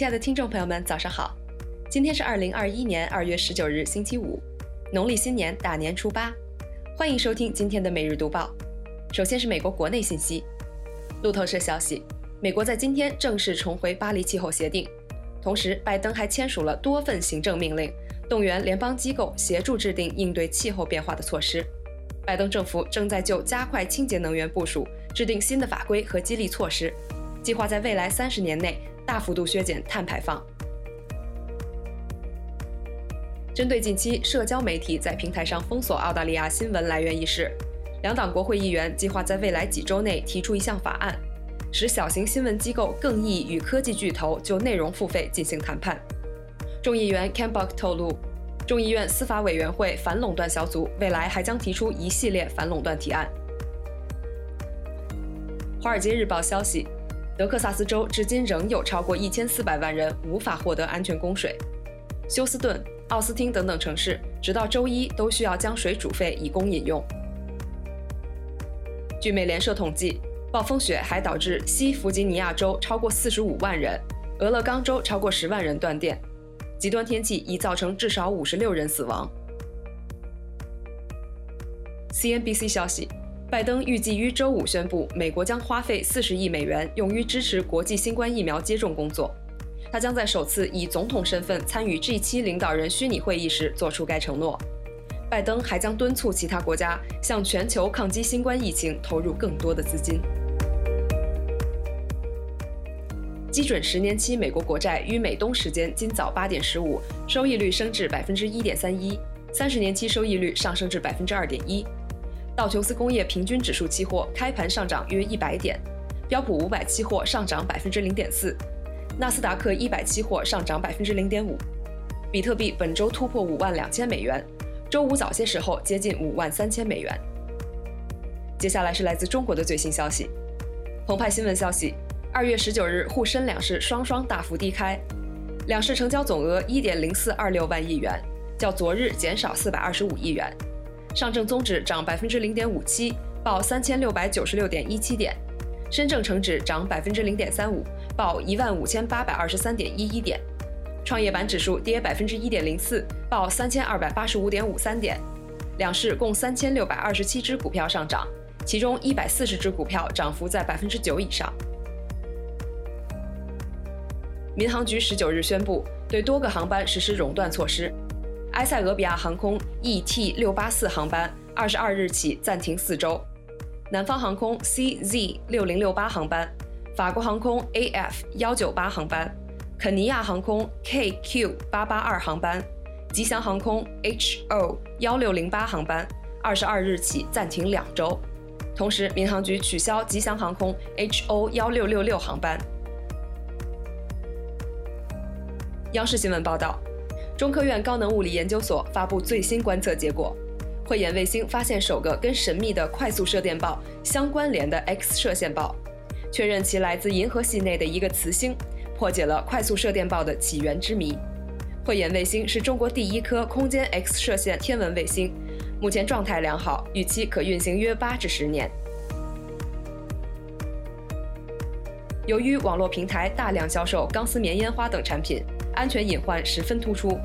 亲爱的听众朋友们，早上好！今天是二零二一年二月十九日，星期五，农历新年大年初八。欢迎收听今天的每日读报。首先是美国国内信息。路透社消息，美国在今天正式重回巴黎气候协定，同时拜登还签署了多份行政命令，动员联邦机构协助制定应对气候变化的措施。拜登政府正在就加快清洁能源部署制定新的法规和激励措施，计划在未来三十年内。大幅度削减碳排放。针对近期社交媒体在平台上封锁澳大利亚新闻来源一事，两党国会议员计划在未来几周内提出一项法案，使小型新闻机构更易与科技巨头就内容付费进行谈判。众议员 Campbell 透露，众议院司法委员会反垄断小组未来还将提出一系列反垄断提案。华尔街日报消息。德克萨斯州至今仍有超过一千四百万人无法获得安全供水，休斯顿、奥斯汀等等城市直到周一都需要将水煮沸以供饮用。据美联社统计，暴风雪还导致西弗吉尼亚州超过四十五万人，俄勒冈州超过十万人断电。极端天气已造成至少五十六人死亡。CNBC 消息。拜登预计于周五宣布，美国将花费四十亿美元用于支持国际新冠疫苗接种工作。他将在首次以总统身份参与 G7 领导人虚拟会议时做出该承诺。拜登还将敦促其他国家向全球抗击新冠疫情投入更多的资金。基准十年期美国国债于美东时间今早八点十五，收益率升至百分之一点三一，三十年期收益率上升至百分之二点一。道琼斯工业平均指数期货开盘上涨约一百点，标普五百期货上涨百分之零点四，纳斯达克一百期货上涨百分之零点五，比特币本周突破五万两千美元，周五早些时候接近五万三千美元。接下来是来自中国的最新消息，澎湃新闻消息，二月十九日沪深两市双双大幅低开，两市成交总额一点零四二六万亿元，较昨日减少四百二十五亿元。上证综指涨百分之零点五七，报三千六百九十六点一七点；深证成指涨百分之零点三五，报一万五千八百二十三点一一点；创业板指数跌百分之一点零四，报三千二百八十五点五三点。两市共三千六百二十七只股票上涨，其中一百四十只股票涨幅在百分之九以上。民航局十九日宣布，对多个航班实施熔断措施。埃塞俄比亚航空 ET 六八四航班二十二日起暂停四周，南方航空 CZ 六零六八航班，法国航空 AF 幺九八航班，肯尼亚航空 KQ 八八二航班，吉祥航空 HO 幺六零八航班二十二日起暂停两周。同时，民航局取消吉祥航空 HO 幺六六六航班。央视新闻报道。中科院高能物理研究所发布最新观测结果，慧眼卫星发现首个跟神秘的快速射电暴相关联的 X 射线暴，确认其来自银河系内的一个磁星，破解了快速射电暴的起源之谜。慧眼卫星是中国第一颗空间 X 射线天文卫星，目前状态良好，预期可运行约八至十年。由于网络平台大量销售钢丝棉烟花等产品。安全隐患十分突出，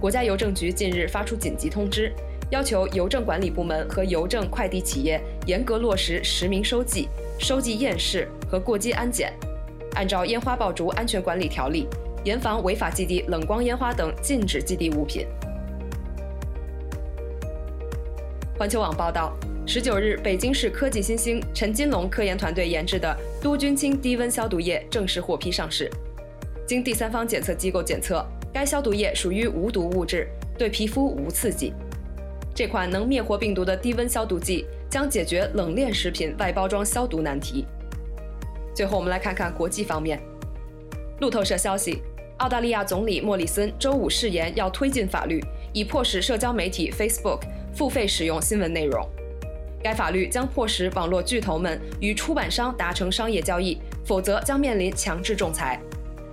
国家邮政局近日发出紧急通知，要求邮政管理部门和邮政快递企业严格落实实名收寄、收寄验视和过机安检，按照烟花爆竹安全管理条例，严防违法寄递冷光烟花等禁止寄递物品。环球网报道，十九日，北京市科技新星陈金龙科研团队研制的都菌清低温消毒液正式获批上市。经第三方检测机构检测，该消毒液属于无毒物质，对皮肤无刺激。这款能灭活病毒的低温消毒剂将解决冷链食品外包装消毒难题。最后，我们来看看国际方面。路透社消息，澳大利亚总理莫里森周五誓言要推进法律，以迫使社交媒体 Facebook 付费使用新闻内容。该法律将迫使网络巨头们与出版商达成商业交易，否则将面临强制仲裁。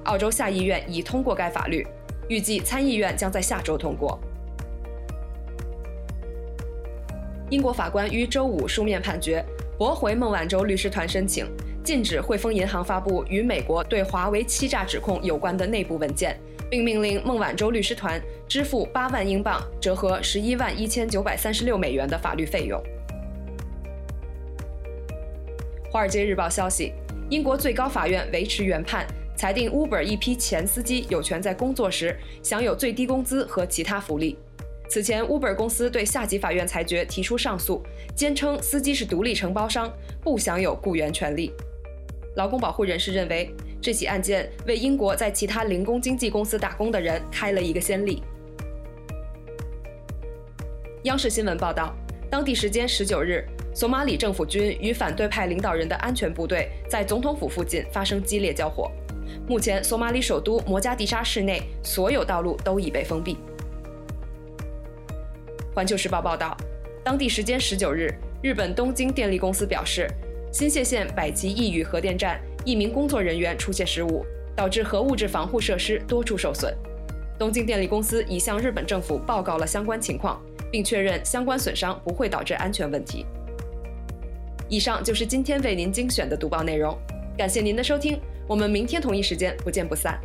澳洲下议院已通过该法律，预计参议院将在下周通过。英国法官于周五书面判决，驳回孟晚舟律师团申请，禁止汇丰银行发布与美国对华为欺诈指控有关的内部文件，并命令孟晚舟律师团支付八万英镑（折合十一万一千九百三十六美元）的法律费用。《华尔街日报》消息，英国最高法院维持原判，裁定 Uber 一批前司机有权在工作时享有最低工资和其他福利。此前，Uber 公司对下级法院裁决提出上诉，坚称司机是独立承包商，不享有雇员权利。劳工保护人士认为，这起案件为英国在其他零工经济公司打工的人开了一个先例。央视新闻报道，当地时间十九日。索马里政府军与反对派领导人的安全部队在总统府附近发生激烈交火。目前，索马里首都摩加迪沙市内所有道路都已被封闭。环球时报报道，当地时间十九日，日本东京电力公司表示，新泻县百吉一宇核电站一名工作人员出现失误，导致核物质防护设施多处受损。东京电力公司已向日本政府报告了相关情况，并确认相关损伤不会导致安全问题。以上就是今天为您精选的读报内容，感谢您的收听，我们明天同一时间不见不散。